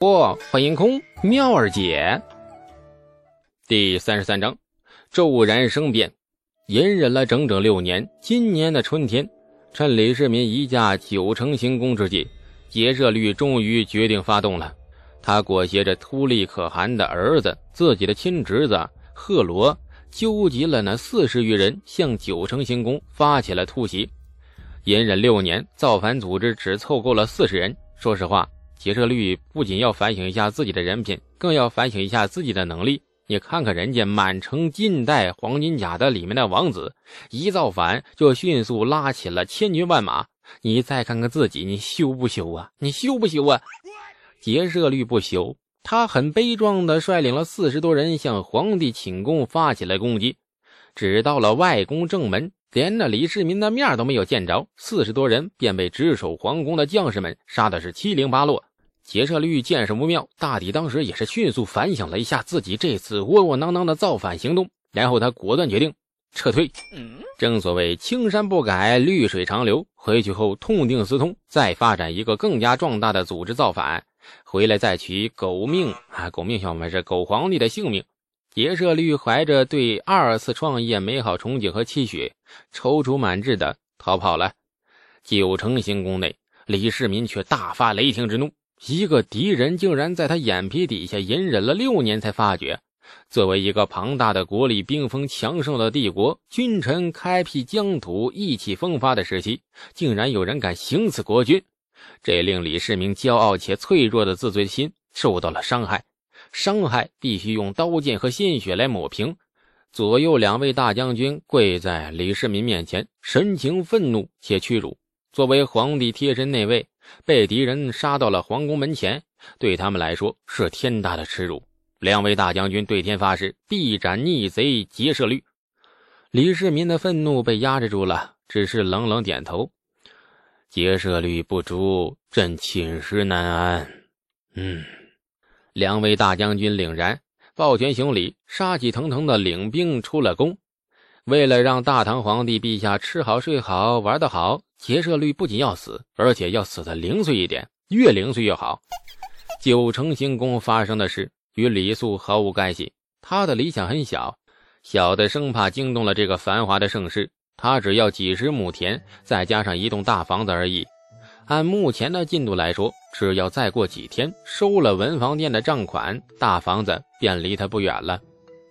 不，欢迎空妙儿姐。第三十三章，骤然生变。隐忍了整整六年，今年的春天，趁李世民移驾九成行宫之际，劫舍律终于决定发动了。他裹挟着秃利可汗的儿子、自己的亲侄子贺罗，纠集了那四十余人，向九成行宫发起了突袭。隐忍六年，造反组织只凑够了四十人。说实话。劫舍律不仅要反省一下自己的人品，更要反省一下自己的能力。你看看人家满城尽带黄金甲的里面的王子，一造反就迅速拉起了千军万马。你再看看自己，你羞不羞啊？你羞不羞啊？劫舍律不羞，他很悲壮地率领了四十多人向皇帝寝宫发起了攻击。只到了外宫正门，连那李世民的面都没有见着，四十多人便被值守皇宫的将士们杀的是七零八落。劫舍律见势不妙，大抵当时也是迅速反省了一下自己这次窝窝囊囊的造反行动，然后他果断决定撤退。正所谓青山不改，绿水长流。回去后痛定思痛，再发展一个更加壮大的组织造反，回来再取狗命啊！狗命小们是狗皇帝的性命。劫舍律怀着对二次创业美好憧憬和期许，踌躇满志的逃跑了。九成行宫内，李世民却大发雷霆之怒。一个敌人竟然在他眼皮底下隐忍了六年才发觉。作为一个庞大的国力、兵锋强盛的帝国，君臣开辟疆土、意气风发的时期，竟然有人敢行刺国君，这令李世民骄傲且脆弱的自尊心受到了伤害。伤害必须用刀剑和鲜血来抹平。左右两位大将军跪在李世民面前，神情愤怒且屈辱。作为皇帝贴身内卫。被敌人杀到了皇宫门前，对他们来说是天大的耻辱。两位大将军对天发誓，必斩逆贼劫舍律。李世民的愤怒被压制住了，只是冷冷点头。劫舍律不诛，朕寝食难安。嗯，两位大将军领然，抱拳行礼，杀气腾腾的领兵出了宫。为了让大唐皇帝陛下吃好睡好玩得好，劫舍率不仅要死，而且要死的零碎一点，越零碎越好。九成行宫发生的事与李素毫无干系，他的理想很小，小的生怕惊动了这个繁华的盛世。他只要几十亩田，再加上一栋大房子而已。按目前的进度来说，只要再过几天，收了文房店的账款，大房子便离他不远了。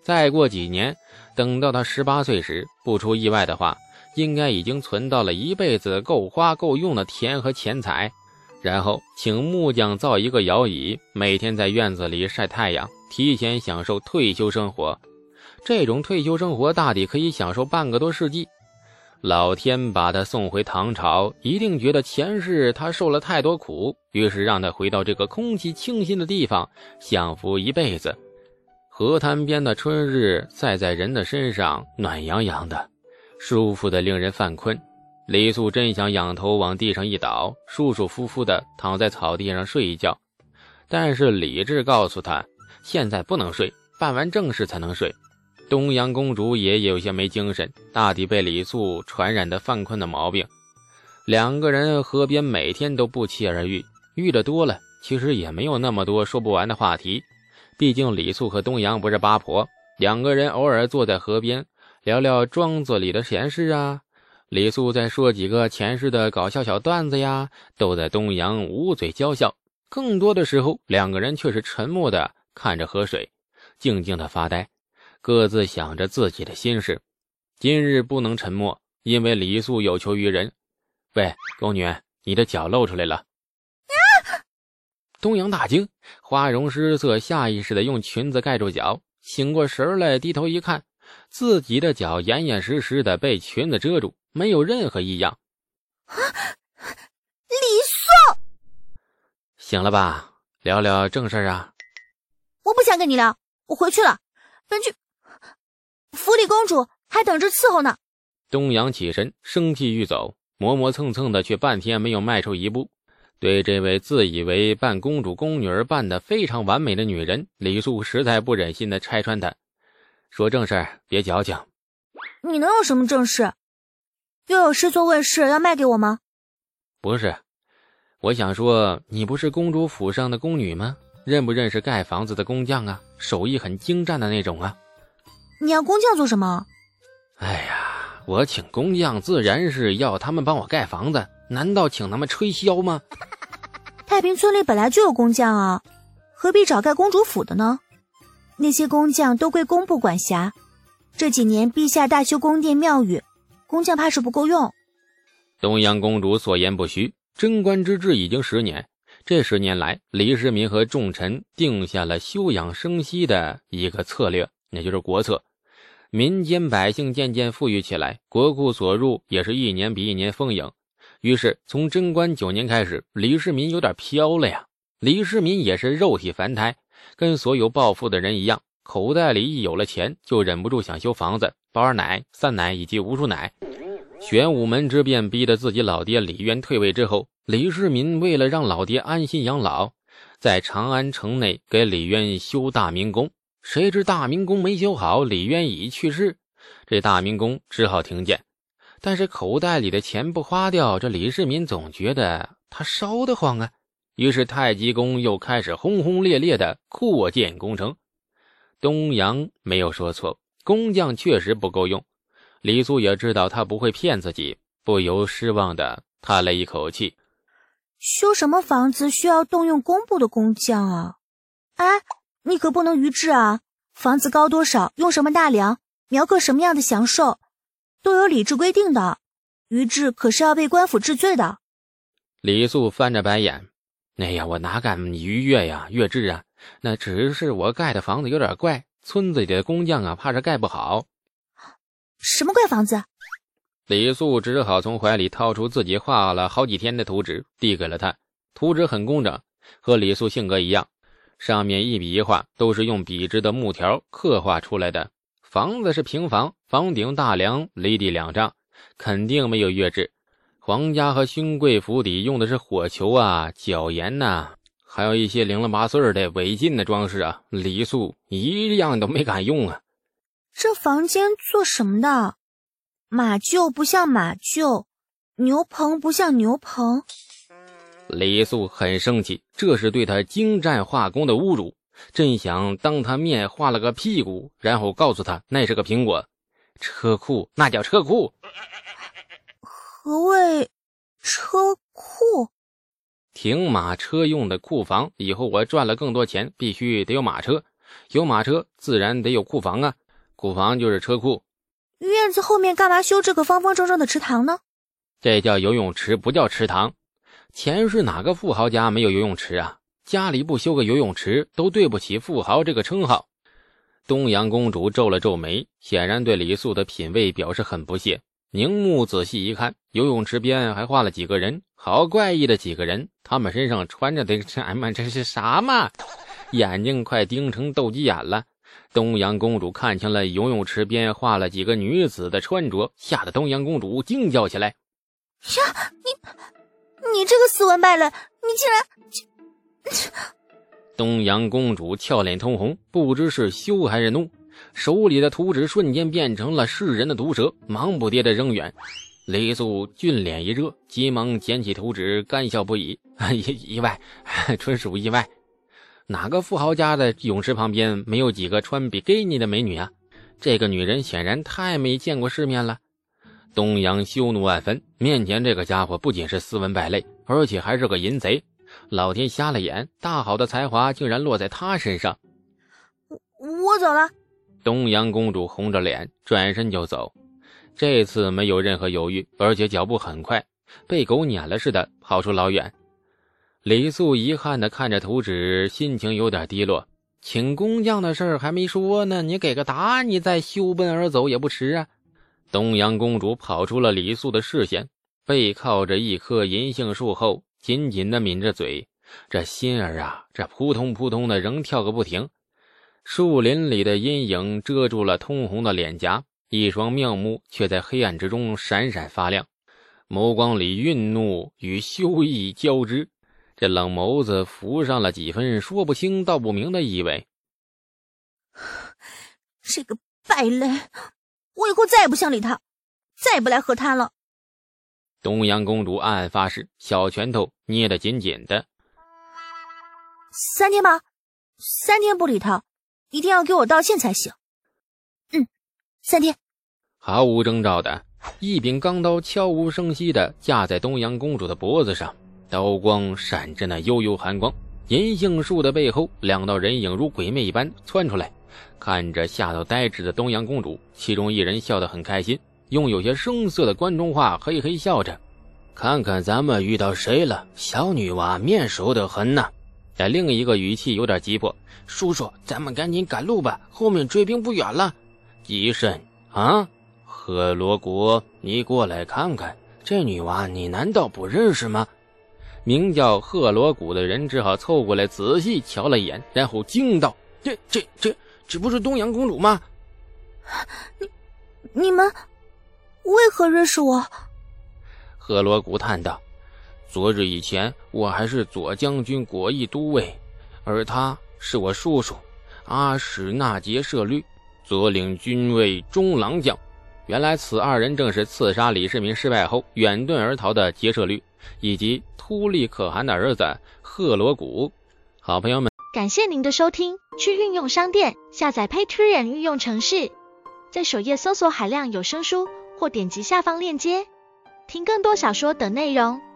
再过几年。等到他十八岁时，不出意外的话，应该已经存到了一辈子够花够用的田和钱财。然后请木匠造一个摇椅，每天在院子里晒太阳，提前享受退休生活。这种退休生活大抵可以享受半个多世纪。老天把他送回唐朝，一定觉得前世他受了太多苦，于是让他回到这个空气清新的地方，享福一辈子。河滩边的春日晒在人的身上，暖洋洋的，舒服的令人犯困。李素真想仰头往地上一倒，舒舒服服的躺在草地上睡一觉，但是理智告诉他，现在不能睡，办完正事才能睡。东阳公主也有些没精神，大抵被李素传染的犯困的毛病。两个人河边每天都不期而遇，遇的多了，其实也没有那么多说不完的话题。毕竟李素和东阳不是八婆，两个人偶尔坐在河边聊聊庄子里的闲事啊。李素再说几个前世的搞笑小段子呀，逗得东阳捂嘴娇笑。更多的时候，两个人却是沉默的看着河水，静静的发呆，各自想着自己的心事。今日不能沉默，因为李素有求于人。喂，宫女，你的脚露出来了。东阳大惊，花容失色，下意识的用裙子盖住脚。醒过神来，低头一看，自己的脚严严实实的被裙子遮住，没有任何异样。啊，李素，醒了吧？聊聊正事啊。我不想跟你聊，我回去了。本剧府里公主还等着伺候呢。东阳起身，生气欲走，磨磨蹭蹭的，却半天没有迈出一步。对这位自以为扮公主宫女儿扮得非常完美的女人，李素实在不忍心的拆穿她，说正事别矫情。你能有什么正事？又有事做问事要卖给我吗？不是，我想说，你不是公主府上的宫女吗？认不认识盖房子的工匠啊？手艺很精湛的那种啊。你要工匠做什么？哎呀，我请工匠自然是要他们帮我盖房子，难道请他们吹箫吗？太平村里本来就有工匠啊，何必找盖公主府的呢？那些工匠都归工部管辖。这几年陛下大修宫殿庙宇，工匠怕是不够用。东阳公主所言不虚，贞观之治已经十年，这十年来，李世民和众臣定下了休养生息的一个策略，也就是国策。民间百姓渐渐富裕起来，国库所入也是一年比一年丰盈。于是，从贞观九年开始，李世民有点飘了呀。李世民也是肉体凡胎，跟所有暴富的人一样，口袋里一有了钱，就忍不住想修房子、包二奶、三奶以及无数奶。玄武门之变逼得自己老爹李渊退位之后，李世民为了让老爹安心养老，在长安城内给李渊修大明宫。谁知大明宫没修好，李渊已去世，这大明宫只好停建。但是口袋里的钱不花掉，这李世民总觉得他烧得慌啊。于是太极宫又开始轰轰烈烈的扩建工程。东阳没有说错，工匠确实不够用。李素也知道他不会骗自己，不由失望的叹了一口气。修什么房子需要动用工部的工匠啊？哎，你可不能愚智啊！房子高多少，用什么大梁，描刻什么样的祥寿。都有礼制规定的，于制可是要被官府治罪的。李素翻着白眼：“哎呀，我哪敢逾越呀，越制啊！那只是我盖的房子有点怪，村子里的工匠啊，怕是盖不好。”什么怪房子？李素只好从怀里掏出自己画了好几天的图纸，递给了他。图纸很工整，和李素性格一样，上面一笔一画都是用笔直的木条刻画出来的。房子是平房，房顶大梁离地两丈，肯定没有月制。皇家和勋贵府邸用的是火球啊、角檐呐，还有一些零了八碎的违禁的装饰啊。李素一样都没敢用啊。这房间做什么的？马厩不像马厩，牛棚不像牛棚。李素很生气，这是对他精湛画工的侮辱。真想当他面画了个屁股，然后告诉他那是个苹果。车库那叫车库。何谓车库？停马车用的库房。以后我赚了更多钱，必须得有马车。有马车，自然得有库房啊。库房就是车库。院子后面干嘛修这个方方正正的池塘呢？这叫游泳池，不叫池塘。前世哪个富豪家没有游泳池啊？家里不修个游泳池，都对不起富豪这个称号。东阳公主皱了皱眉，显然对李素的品味表示很不屑。凝目仔细一看，游泳池边还画了几个人，好怪异的几个人。他们身上穿着的这，哎妈，这是啥嘛？眼睛快盯成斗鸡眼了。东阳公主看清了游泳池边画了几个女子的穿着，吓得东阳公主惊叫起来：“呀，你，你这个斯文败类，你竟然这！”东阳公主俏脸通红，不知是羞还是怒，手里的图纸瞬间变成了噬人的毒蛇，忙不迭的扔远。李素俊脸一热，急忙捡起图纸，干笑不已：“意 意外，纯属意外。哪个富豪家的泳池旁边没有几个穿比基尼的美女啊？这个女人显然太没见过世面了。”东阳羞怒万分，面前这个家伙不仅是斯文败类，而且还是个淫贼。老天瞎了眼，大好的才华竟然落在他身上。我我走了。东阳公主红着脸转身就走，这次没有任何犹豫，而且脚步很快，被狗撵了似的跑出老远。李素遗憾的看着图纸，心情有点低落。请工匠的事儿还没说呢，你给个答案，你再休奔而走也不迟啊。东阳公主跑出了李素的视线，背靠着一棵银杏树后。紧紧的抿着嘴，这心儿啊，这扑通扑通的仍跳个不停。树林里的阴影遮住了通红的脸颊，一双妙目却在黑暗之中闪闪发亮，眸光里愠怒与羞意交织，这冷眸子浮上了几分说不清道不明的意味。这个败类，我以后再也不想理他，再也不来河滩了。东阳公主暗暗发誓，小拳头捏得紧紧的。三天吧，三天不理他，一定要给我道歉才行。嗯，三天。毫无征兆的一柄钢刀悄无声息的架在东阳公主的脖子上，刀光闪着那幽幽寒光。银杏树的背后，两道人影如鬼魅一般窜出来，看着吓到呆滞的东阳公主。其中一人笑得很开心，用有些生涩的关中话嘿嘿笑着：“看看咱们遇到谁了，小女娃面熟得很呐。”在另一个语气有点急迫：“叔叔，咱们赶紧赶路吧，后面追兵不远了。”急甚啊？贺罗国，你过来看看，这女娃你难道不认识吗？名叫贺罗谷的人只好凑过来仔细瞧了一眼，然后惊道：“这、这、这，这不是东阳公主吗？你、你们为何认识我？”贺罗古叹道：“昨日以前，我还是左将军果毅都尉，而他是我叔叔阿史那杰舍律，左领军卫中郎将。”原来此二人正是刺杀李世民失败后远遁而逃的结社律，以及突利可汗的儿子贺罗古。好朋友们，感谢您的收听。去运用商店下载 Patreon 运用城市，在首页搜索海量有声书，或点击下方链接听更多小说等内容。